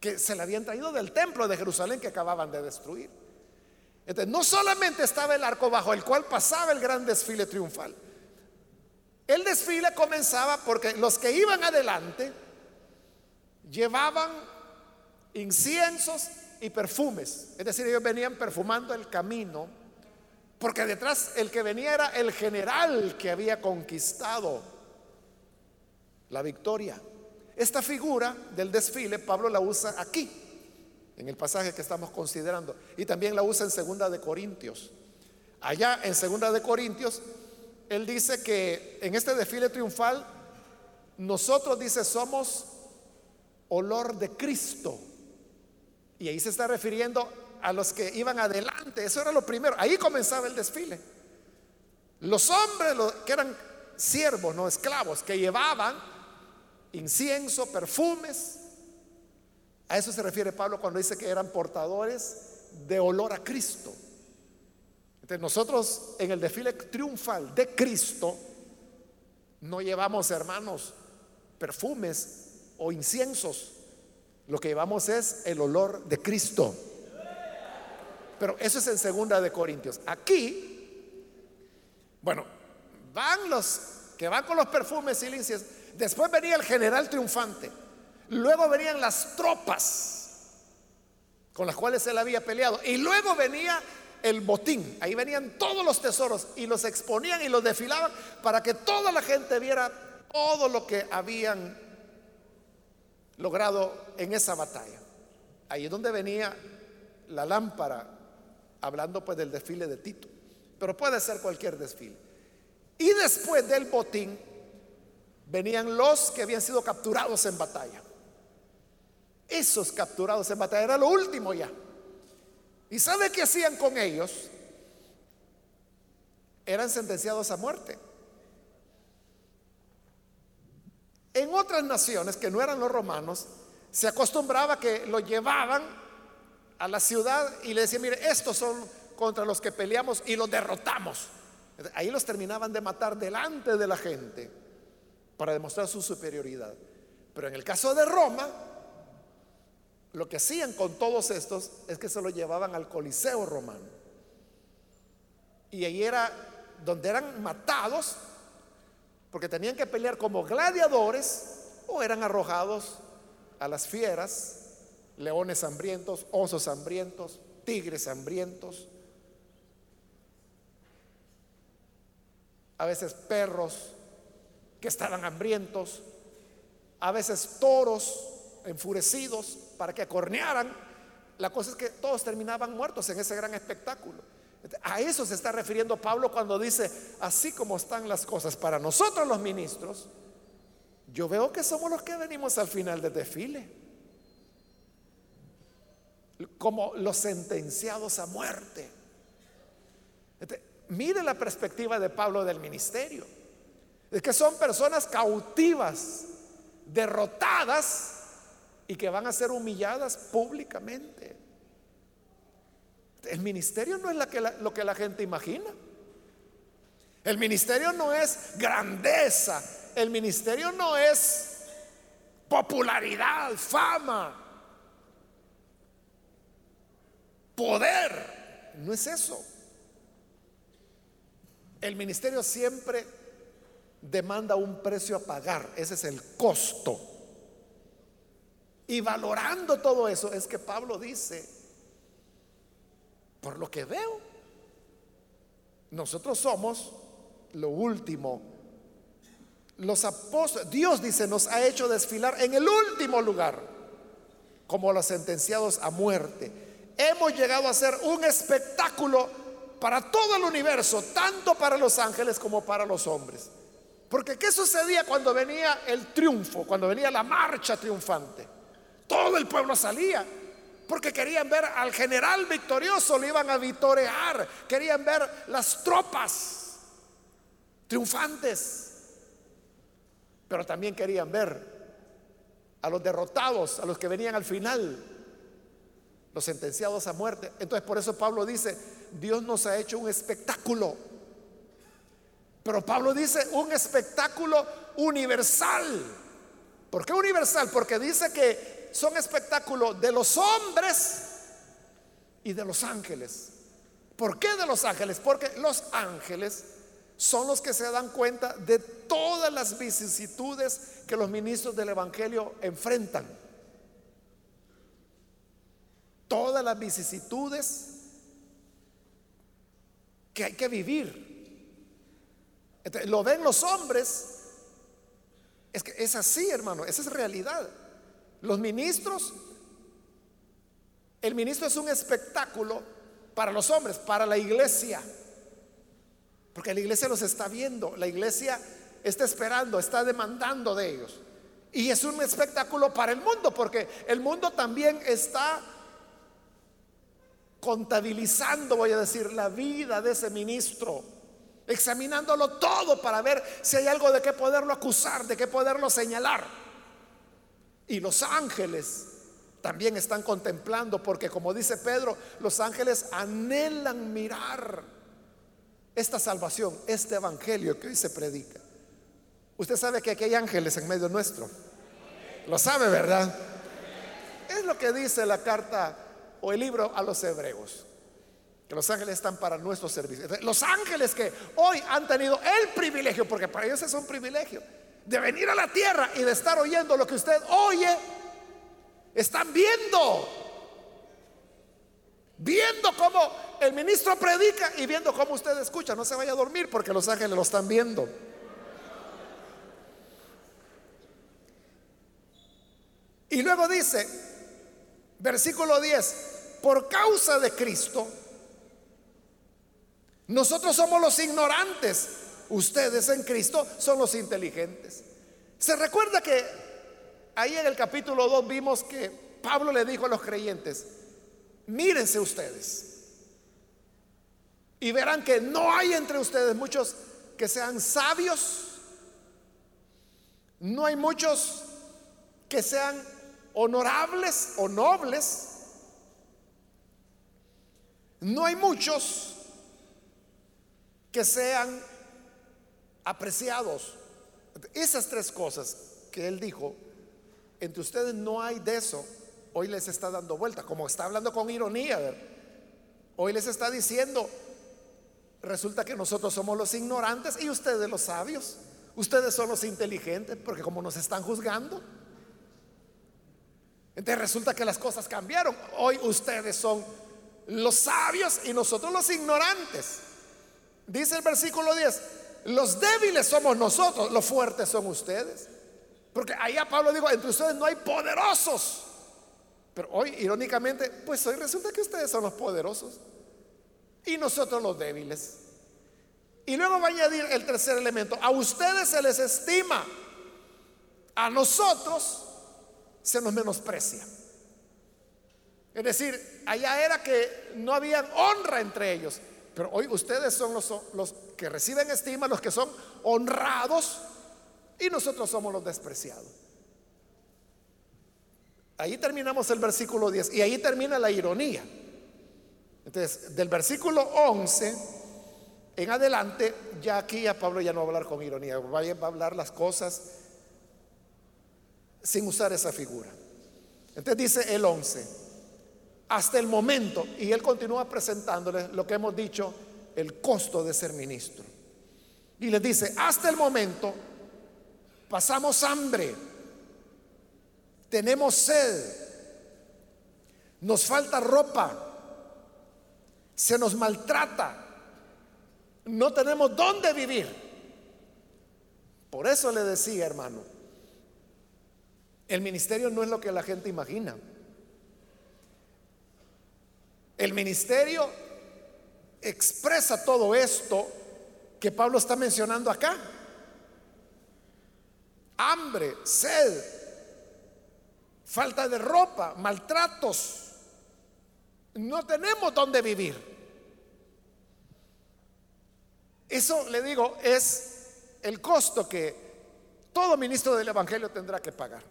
que se le habían traído del templo de Jerusalén que acababan de destruir. Entonces, no solamente estaba el arco bajo el cual pasaba el gran desfile triunfal. El desfile comenzaba porque los que iban adelante llevaban inciensos y perfumes. Es decir, ellos venían perfumando el camino porque detrás el que venía era el general que había conquistado la victoria. Esta figura del desfile Pablo la usa aquí, en el pasaje que estamos considerando, y también la usa en Segunda de Corintios. Allá en Segunda de Corintios, él dice que en este desfile triunfal, nosotros, dice, somos olor de Cristo. Y ahí se está refiriendo a los que iban adelante. Eso era lo primero. Ahí comenzaba el desfile. Los hombres que eran siervos, no esclavos, que llevaban incienso, perfumes. A eso se refiere Pablo cuando dice que eran portadores de olor a Cristo. Entonces nosotros en el desfile triunfal de Cristo no llevamos, hermanos, perfumes o inciensos. Lo que llevamos es el olor de Cristo. Pero eso es en segunda de Corintios. Aquí, bueno, van los que van con los perfumes y lincias. Después venía el general triunfante. Luego venían las tropas con las cuales él había peleado. Y luego venía el botín. Ahí venían todos los tesoros y los exponían y los desfilaban para que toda la gente viera todo lo que habían logrado en esa batalla. Ahí es donde venía la lámpara hablando pues del desfile de Tito, pero puede ser cualquier desfile. Y después del botín venían los que habían sido capturados en batalla. Esos capturados en batalla era lo último ya. ¿Y sabe qué hacían con ellos? Eran sentenciados a muerte. En otras naciones que no eran los romanos, se acostumbraba que lo llevaban a la ciudad y le decían, mire, estos son contra los que peleamos y los derrotamos. Ahí los terminaban de matar delante de la gente para demostrar su superioridad. Pero en el caso de Roma, lo que hacían con todos estos es que se lo llevaban al Coliseo romano. Y ahí era donde eran matados porque tenían que pelear como gladiadores o eran arrojados a las fieras, leones hambrientos, osos hambrientos, tigres hambrientos, a veces perros que estaban hambrientos, a veces toros enfurecidos para que acornearan. La cosa es que todos terminaban muertos en ese gran espectáculo. A eso se está refiriendo Pablo cuando dice, así como están las cosas para nosotros los ministros, yo veo que somos los que venimos al final del desfile, como los sentenciados a muerte. mire la perspectiva de Pablo del ministerio. Es que son personas cautivas, derrotadas y que van a ser humilladas públicamente. El ministerio no es lo que la gente imagina. El ministerio no es grandeza. El ministerio no es popularidad, fama, poder. No es eso. El ministerio siempre demanda un precio a pagar. Ese es el costo. Y valorando todo eso es que Pablo dice, por lo que veo, nosotros somos lo último. Los apóstoles, Dios dice, nos ha hecho desfilar en el último lugar, como los sentenciados a muerte. Hemos llegado a ser un espectáculo para todo el universo, tanto para los ángeles como para los hombres. Porque ¿qué sucedía cuando venía el triunfo, cuando venía la marcha triunfante? Todo el pueblo salía. Porque querían ver al general victorioso, le iban a vitorear. Querían ver las tropas triunfantes. Pero también querían ver a los derrotados, a los que venían al final, los sentenciados a muerte. Entonces por eso Pablo dice, Dios nos ha hecho un espectáculo. Pero Pablo dice un espectáculo universal. ¿Por qué universal? Porque dice que son espectáculos de los hombres y de los ángeles. ¿Por qué de los ángeles? Porque los ángeles son los que se dan cuenta de todas las vicisitudes que los ministros del Evangelio enfrentan. Todas las vicisitudes que hay que vivir. Lo ven los hombres. Es que es así, hermano, esa es realidad. Los ministros, el ministro es un espectáculo para los hombres, para la iglesia. Porque la iglesia los está viendo, la iglesia está esperando, está demandando de ellos. Y es un espectáculo para el mundo, porque el mundo también está contabilizando, voy a decir, la vida de ese ministro, examinándolo todo para ver si hay algo de qué poderlo acusar, de qué poderlo señalar. Y los ángeles también están contemplando, porque como dice Pedro, los ángeles anhelan mirar esta salvación, este evangelio que hoy se predica. Usted sabe que aquí hay ángeles en medio nuestro. Lo sabe, ¿verdad? Es lo que dice la carta o el libro a los hebreos. Que los ángeles están para nuestro servicio. Los ángeles que hoy han tenido el privilegio, porque para ellos es un privilegio, de venir a la tierra y de estar oyendo lo que usted oye, están viendo. Viendo cómo el ministro predica y viendo cómo usted escucha. No se vaya a dormir porque los ángeles lo están viendo. Y luego dice, versículo 10, por causa de Cristo, nosotros somos los ignorantes Ustedes en Cristo son los inteligentes. Se recuerda que ahí en el capítulo 2 vimos que Pablo le dijo a los creyentes, mírense ustedes y verán que no hay entre ustedes muchos que sean sabios, No hay muchos que sean honorables o nobles. No hay muchos que sean apreciados. Esas tres cosas que él dijo, entre ustedes no hay de eso. Hoy les está dando vuelta, como está hablando con ironía. Hoy les está diciendo, resulta que nosotros somos los ignorantes y ustedes los sabios. Ustedes son los inteligentes, porque como nos están juzgando. Entonces resulta que las cosas cambiaron. Hoy ustedes son los sabios y nosotros los ignorantes. Dice el versículo 10, los débiles somos nosotros, los fuertes son ustedes. Porque allá Pablo dijo, entre ustedes no hay poderosos. Pero hoy, irónicamente, pues hoy resulta que ustedes son los poderosos y nosotros los débiles. Y luego va a añadir el tercer elemento, a ustedes se les estima, a nosotros se nos menosprecia. Es decir, allá era que no había honra entre ellos, pero hoy ustedes son los, que reciben estima, los que son honrados y nosotros somos los despreciados. Ahí terminamos el versículo 10 y ahí termina la ironía. Entonces, del versículo 11 en adelante, ya aquí a Pablo ya no va a hablar con ironía, va a hablar las cosas sin usar esa figura. Entonces dice el 11, hasta el momento, y él continúa presentándoles lo que hemos dicho, el costo de ser ministro. Y les dice, hasta el momento pasamos hambre, tenemos sed, nos falta ropa, se nos maltrata, no tenemos dónde vivir. Por eso le decía, hermano, el ministerio no es lo que la gente imagina. El ministerio expresa todo esto que Pablo está mencionando acá hambre, sed, falta de ropa, maltratos. No tenemos dónde vivir. Eso, le digo, es el costo que todo ministro del Evangelio tendrá que pagar.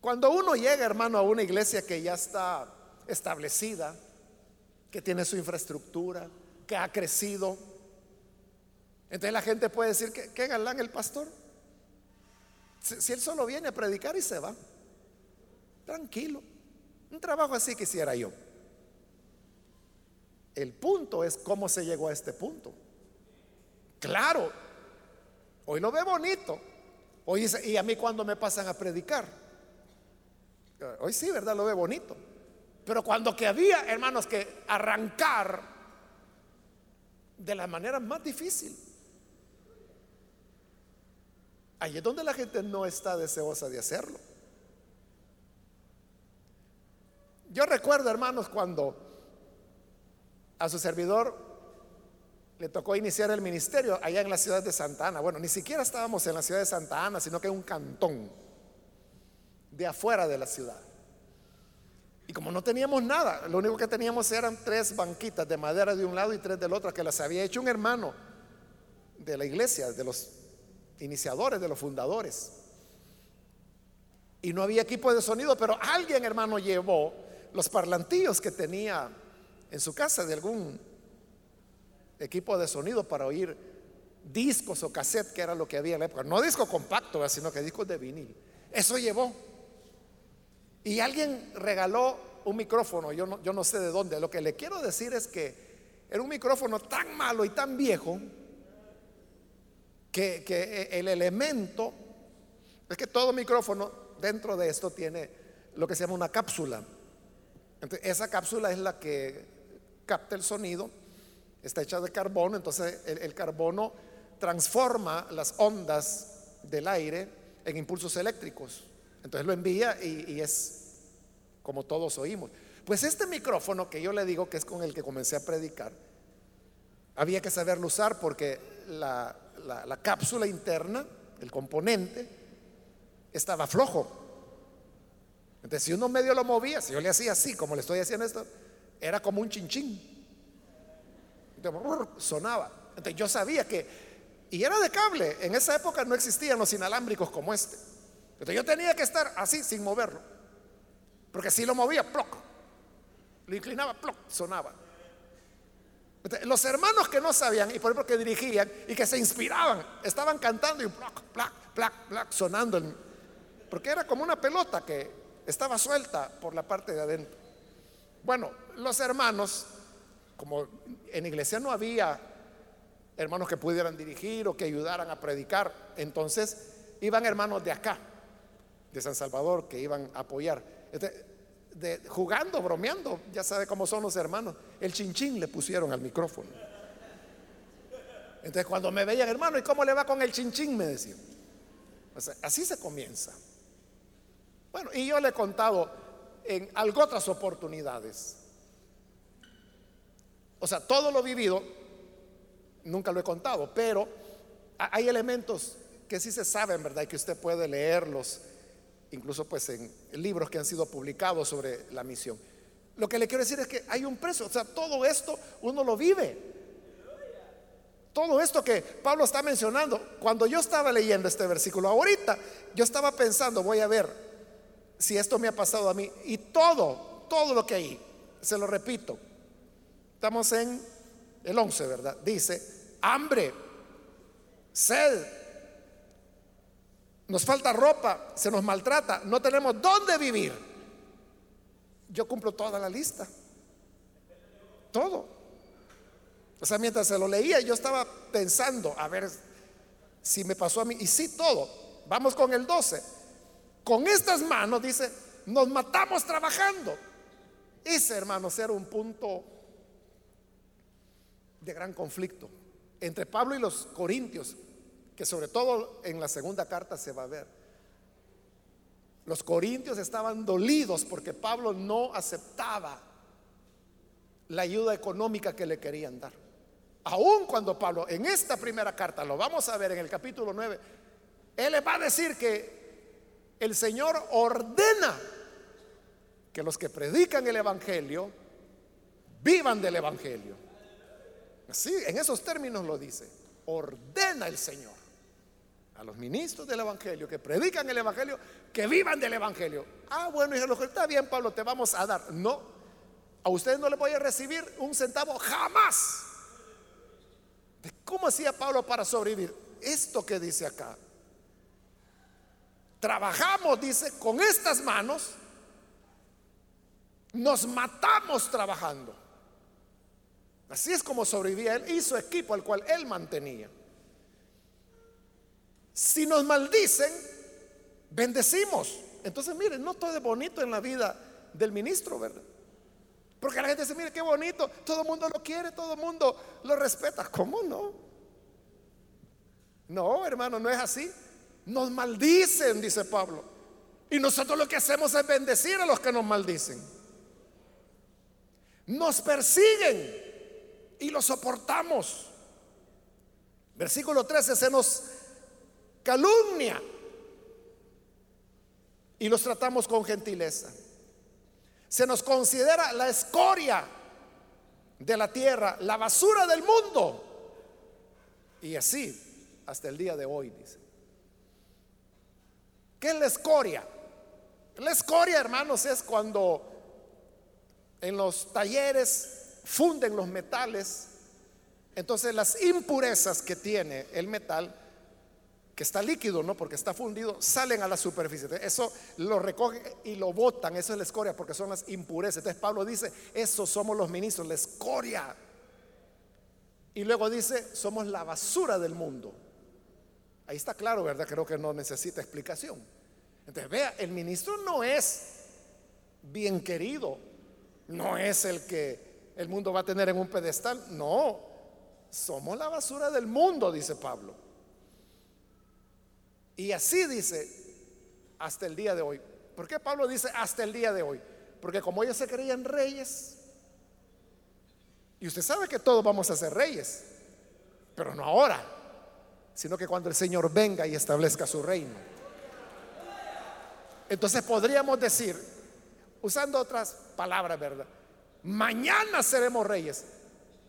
Cuando uno llega, hermano, a una iglesia que ya está establecida, que tiene su infraestructura, que ha crecido, entonces la gente puede decir que qué galán el pastor. Si, él solo viene a predicar y se va. Tranquilo. Un trabajo así quisiera yo. El punto es cómo se llegó a este punto. Claro, hoy lo ve bonito. Hoy dice, ¿y a mí cuando me pasan a predicar? Hoy sí, ¿verdad? Lo ve bonito. Pero cuando que había, hermanos, que arrancar de la manera más difícil. Ahí es donde la gente no está deseosa de hacerlo. Yo recuerdo, hermanos, cuando a su servidor le tocó iniciar el ministerio allá en la ciudad de Santa Ana. Bueno, ni siquiera estábamos en la ciudad de Santa Ana, sino que en un cantón de afuera de la ciudad. Y como no teníamos nada, lo único que teníamos eran tres banquitas de madera de un lado y tres del otro, que las había hecho un hermano de la iglesia, de los iniciadores, de los fundadores. Y no había equipo de sonido, pero alguien, hermano, llevó los parlantillos que tenía en su casa de algún equipo de sonido para oír discos o cassette, que era lo que había en la época. No disco compacto, sino que discos de vinil. Eso llevó. Y alguien regaló un micrófono, yo no, yo no sé de dónde. Lo que le quiero decir es que era un micrófono tan malo y tan viejo que, el elemento, es que todo micrófono dentro de esto tiene lo que se llama una cápsula. Entonces, esa cápsula es la que capta el sonido, está hecha de carbono, entonces el, carbono transforma las ondas del aire en impulsos eléctricos. Entonces lo envía y, es como todos oímos. Pues este micrófono que yo le digo que es con el que comencé a predicar, había que saberlo usar porque la, la, cápsula interna, el componente, estaba flojo. Entonces, si uno medio lo movía, si yo le hacía así, como le estoy haciendo esto, era como un chinchín. sonaba. Entonces, yo sabía que Y era de cable. En esa época no existían los inalámbricos como este. Entonces yo tenía que estar así sin moverlo. Porque si lo movía, ploc. Lo inclinaba, ploc, sonaba. los hermanos que no sabían y por ejemplo que dirigían y que se inspiraban, estaban cantando y ploc, plac, plac, plac, sonando. Porque era como una pelota que estaba suelta por la parte de adentro. Bueno, los hermanos, como en iglesia no había hermanos que pudieran dirigir o que ayudaran a predicar, entonces iban hermanos de acá, de San Salvador, que iban a apoyar. Este, jugando, bromeando, ya sabe cómo son los hermanos. El chinchín le pusieron al micrófono. Entonces cuando me veían, hermano, ¿y cómo le va con el chinchín? Me decían. así se comienza. Bueno, y yo le he contado en algo otras oportunidades. O sea, todo lo vivido, nunca lo he contado, pero hay elementos que sí se saben, ¿verdad? Y que usted puede leerlos, incluso pues en libros que han sido publicados sobre la misión. Lo que le quiero decir es que hay un precio, o sea, todo esto uno lo vive. Todo esto que Pablo está mencionando, cuando yo estaba leyendo este versículo, ahorita yo estaba pensando, voy a ver si esto me ha pasado a mí. Y todo, todo lo que hay, se lo repito. Estamos en el 11, ¿verdad? Dice, hambre, sed, nos falta ropa, se nos maltrata, no tenemos dónde vivir. Yo cumplo toda la lista. Todo. O sea, mientras se lo leía, yo estaba pensando, a ver si me pasó a mí. Y sí, todo. Vamos con el 12 con estas manos, dice, nos matamos trabajando. Ese, hermanos, era un punto de gran conflicto entre Pablo y los corintios, que sobre todo en la segunda carta se va a ver. Los corintios estaban dolidos porque Pablo no aceptaba la ayuda económica que le querían dar. Aun cuando Pablo, en esta primera carta, lo vamos a ver en el capítulo 9, él le va a decir que el Señor ordena que los que predican el Evangelio vivan del Evangelio. Así, en esos términos lo dice. Ordena el Señor a los ministros del Evangelio que predican el Evangelio que vivan del Evangelio. Ah, bueno, y lo está bien, Pablo, te vamos a dar. No, a ustedes no les voy a recibir un centavo jamás. ¿Cómo hacía Pablo para sobrevivir? Esto que dice acá, Trabajamos, dice, con estas manos, nos matamos trabajando. Así es como sobrevivía él y su equipo, al cual él mantenía. Si nos maldicen, bendecimos. Entonces, miren, no todo es bonito en la vida del ministro, ¿verdad? Porque la gente dice, mire qué bonito, todo el mundo lo quiere, todo el mundo lo respeta. ¿Cómo no? No, hermano, no es así. Nos maldicen, dice Pablo. Y nosotros lo que hacemos es bendecir a los que nos maldicen. Nos persiguen y lo soportamos. Versículo 13, se nos calumnia y los tratamos con gentileza. Se nos considera la escoria de la tierra, la basura del mundo. Y así hasta el día de hoy, dice. ¿Qué es la escoria? La escoria, hermanos, es cuando en los talleres funden los metales, entonces las impurezas que tiene el metal, que está líquido, ¿no? Porque está fundido, salen a la superficie. Eso lo recogen y lo botan, eso es la escoria, porque son las impurezas. Entonces Pablo dice, eso somos los ministros, la escoria. Y luego dice, somos la basura del mundo. Ahí está claro, ¿verdad? Creo que no necesita explicación. Entonces, vea, el ministro no es bien querido, no es el que el mundo va a tener en un pedestal, no, somos la basura del mundo, dice Pablo. Y así dice hasta el día de hoy. ¿Por qué Pablo dice hasta el día de hoy? Porque como ellos se creían reyes, y usted sabe que todos vamos a ser reyes, pero no ahora sino que cuando el Señor venga y establezca su reino. Entonces podríamos decir, usando otras palabras, ¿verdad? Mañana seremos reyes.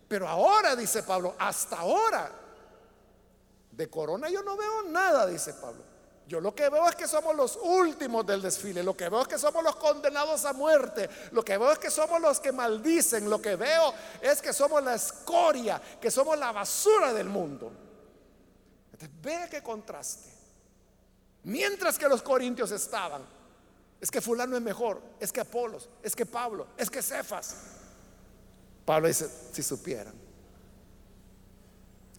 Pero ahora, dice Pablo, hasta ahora De corona yo no veo nada, dice Pablo. Yo lo que veo es que somos los últimos del desfile, lo que veo es que somos los condenados a muerte, lo que veo es que somos los que maldicen, lo que veo es que somos la escoria, que somos la basura del mundo. Entonces, ve qué contraste. Mientras que los corintios estaban, es que fulano es mejor, es que Apolos, es que Pablo, es que Cefas. Pablo dice, si supieran.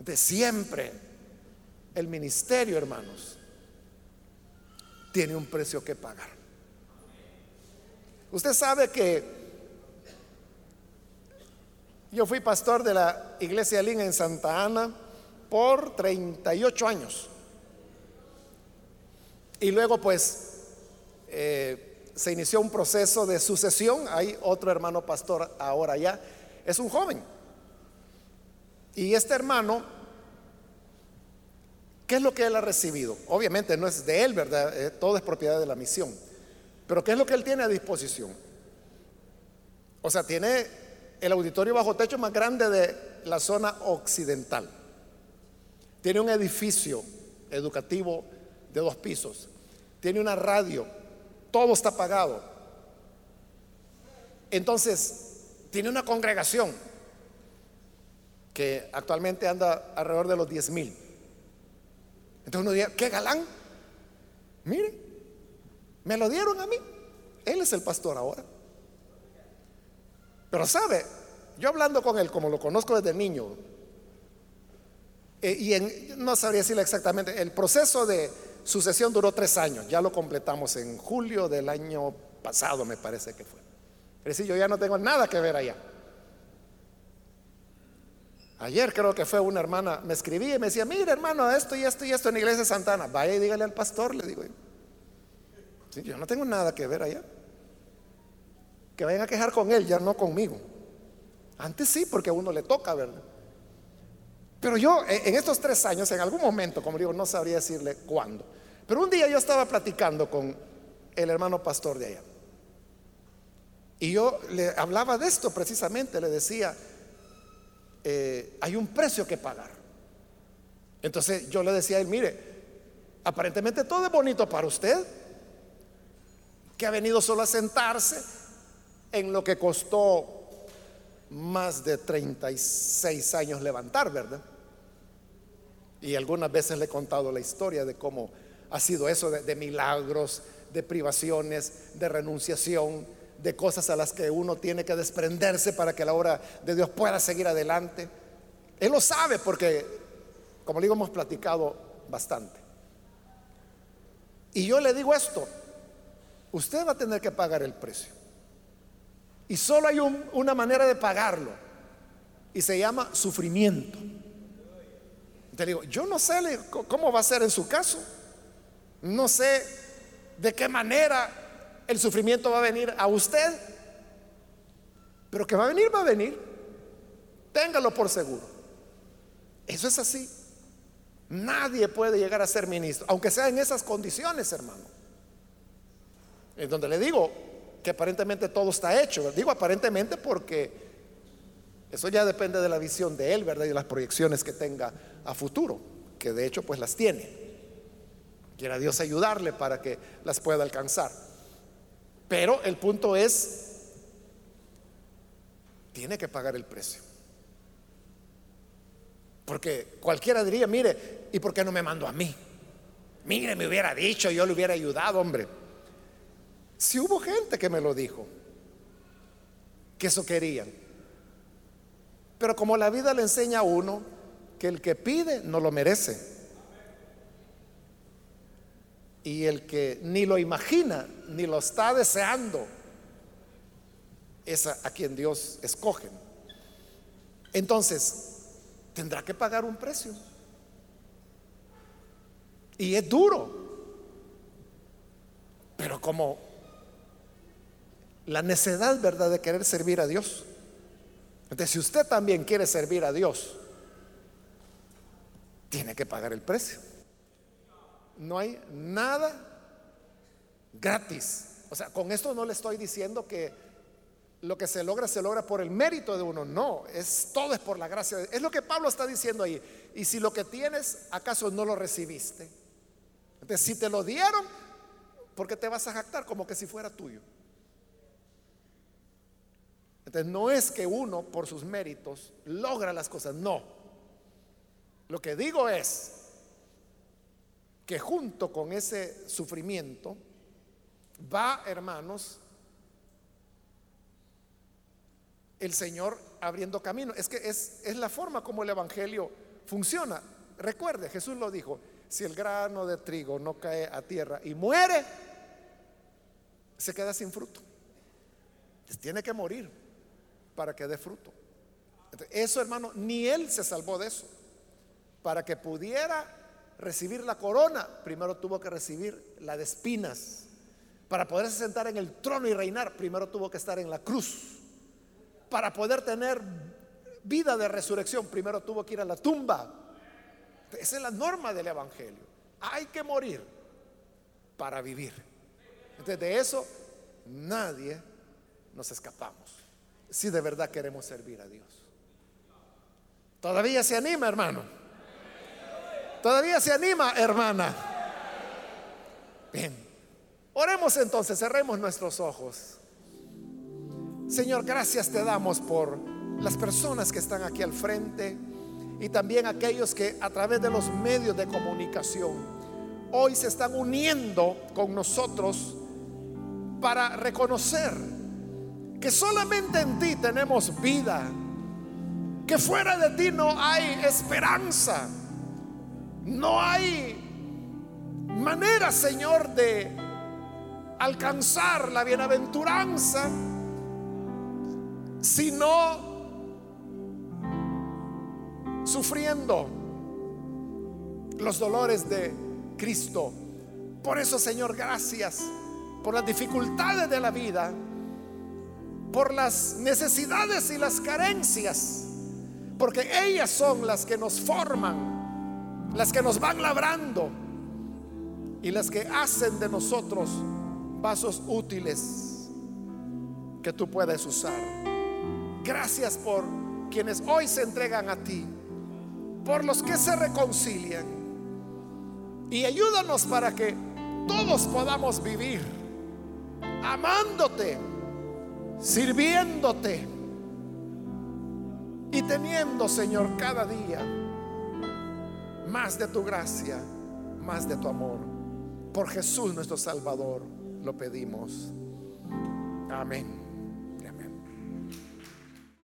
De siempre el ministerio, hermanos, tiene un precio que pagar. Usted sabe que yo fui pastor de la iglesia Lin en Santa Ana por 38 años. Y luego pues eh, se inició un proceso de sucesión. Hay otro hermano pastor ahora ya. Es un joven. Y este hermano ¿Qué es lo que él ha recibido? Obviamente no es de él, ¿verdad? Eh, todo es propiedad de la misión. Pero ¿qué es lo que él tiene a disposición? O sea, tiene el auditorio bajo techo más grande de la zona occidental. Tiene un edificio educativo de dos pisos. Tiene una radio. Todo está pagado. Entonces, tiene una congregación que actualmente anda alrededor de los 10 mil. Entonces uno diría, qué galán. Mire, me lo dieron a mí. Él es el pastor ahora. Pero sabe, yo hablando con él como lo conozco desde niño, eh, y no sabría decirle exactamente, el proceso de sucesión duró tres años, ya lo completamos en julio del año pasado, me parece que fue. Es decir, yo ya no tengo nada que ver allá. Ayer creo que fue una hermana, me escribía y me decía, mire hermano, esto y esto y esto en la iglesia de Santana. Vaya y dígale al pastor, le digo yo. yo no tengo nada que ver allá. Que vayan a quejar con él, ya no conmigo. Antes sí, porque a uno le toca, ¿verdad? Pero yo eh, en estos tres años, en algún momento, como digo, no sabría decirle cuándo. Pero un día yo estaba platicando con el hermano pastor de allá. Y yo le hablaba de esto precisamente, le decía, eh, hay un precio que pagar. Entonces yo le decía a él, mire, aparentemente todo es bonito para usted, que ha venido solo a sentarse en lo que costó más de 36 años levantar, ¿verdad? Y algunas veces le he contado la historia de cómo ha sido eso de milagros, de privaciones, de renunciación, de cosas a las que uno tiene que desprenderse para que la obra de Dios pueda seguir adelante. Él lo sabe porque, como le digo, hemos platicado bastante. Y yo le digo esto, usted va a tener que pagar el precio. Y solo hay una manera de pagarlo. Y se llama sufrimiento. Te digo, yo no sé cómo va a ser en su caso. No sé de qué manera el sufrimiento va a venir a usted, pero que va a venir, va a venir. Téngalo por seguro. Eso es así. Nadie puede llegar a ser ministro, aunque sea en esas condiciones, hermano. En donde le digo que aparentemente todo está hecho. Digo aparentemente porque eso ya depende de la visión de él, ¿verdad? Y de las proyecciones que tenga a futuro, que de hecho pues las tiene. Quiera Dios ayudarle para que las pueda alcanzar. Pero el punto es, tiene que pagar el precio. Porque cualquiera diría, mire, ¿y por qué no me mandó a mí? Mire, me hubiera dicho, yo le hubiera ayudado, hombre. Si hubo gente que me lo dijo, que eso querían. Pero como la vida le enseña a uno que el que pide no lo merece. Y el que ni lo imagina, ni lo está deseando, es a, quien Dios escoge. Entonces, tendrá que pagar un precio. Y es duro. Pero como la necedad, ¿verdad?, de querer servir a Dios. Entonces, si usted también quiere servir a Dios, tiene que pagar el precio. No hay nada gratis. O sea, con esto no le estoy diciendo que lo que se logra se logra por el mérito de uno. No, es todo es por la gracia. Es lo que Pablo está diciendo ahí, Y si lo que tienes, ¿acaso no lo recibiste? Entonces, si te lo dieron, ¿por qué te vas a jactar como que si fuera tuyo? Entonces, no es que uno por sus méritos logra las cosas, no. Lo que digo es que junto con ese sufrimiento va, hermanos, el Señor abriendo camino. Es que es, es la forma como el Evangelio funciona. Recuerde, Jesús lo dijo, si el grano de trigo no cae a tierra y muere, se queda sin fruto. tiene que morir para que dé fruto. Eso, hermano, ni él se salvó de eso. Para que pudiera recibir la corona, primero tuvo que recibir la de espinas. Para poderse sentar en el trono y reinar, primero tuvo que estar en la cruz para poder tener vida de resurrección, primero tuvo que ir a la tumba. Esa es la norma del Evangelio. Hay que morir para vivir. Entonces de eso nadie nos escapamos. Si de verdad queremos servir a Dios. Todavía se anima, hermano. Todavía se anima, hermana. Bien. Oremos entonces, cerremos nuestros ojos. Señor, gracias te damos por las personas que están aquí al frente y también aquellos que a través de los medios de comunicación hoy se están uniendo con nosotros para reconocer que solamente en ti tenemos vida, que fuera de ti no hay esperanza, no hay manera, Señor, de alcanzar la bienaventuranza sino sufriendo los dolores de Cristo. Por eso, Señor, gracias por las dificultades de la vida, por las necesidades y las carencias, porque ellas son las que nos forman, las que nos van labrando y las que hacen de nosotros vasos útiles que tú puedes usar. Gracias por quienes hoy se entregan a ti, por los que se reconcilian. Y ayúdanos para que todos podamos vivir amándote, sirviéndote y teniendo, Señor, cada día más de tu gracia, más de tu amor. Por Jesús nuestro Salvador lo pedimos. Amén.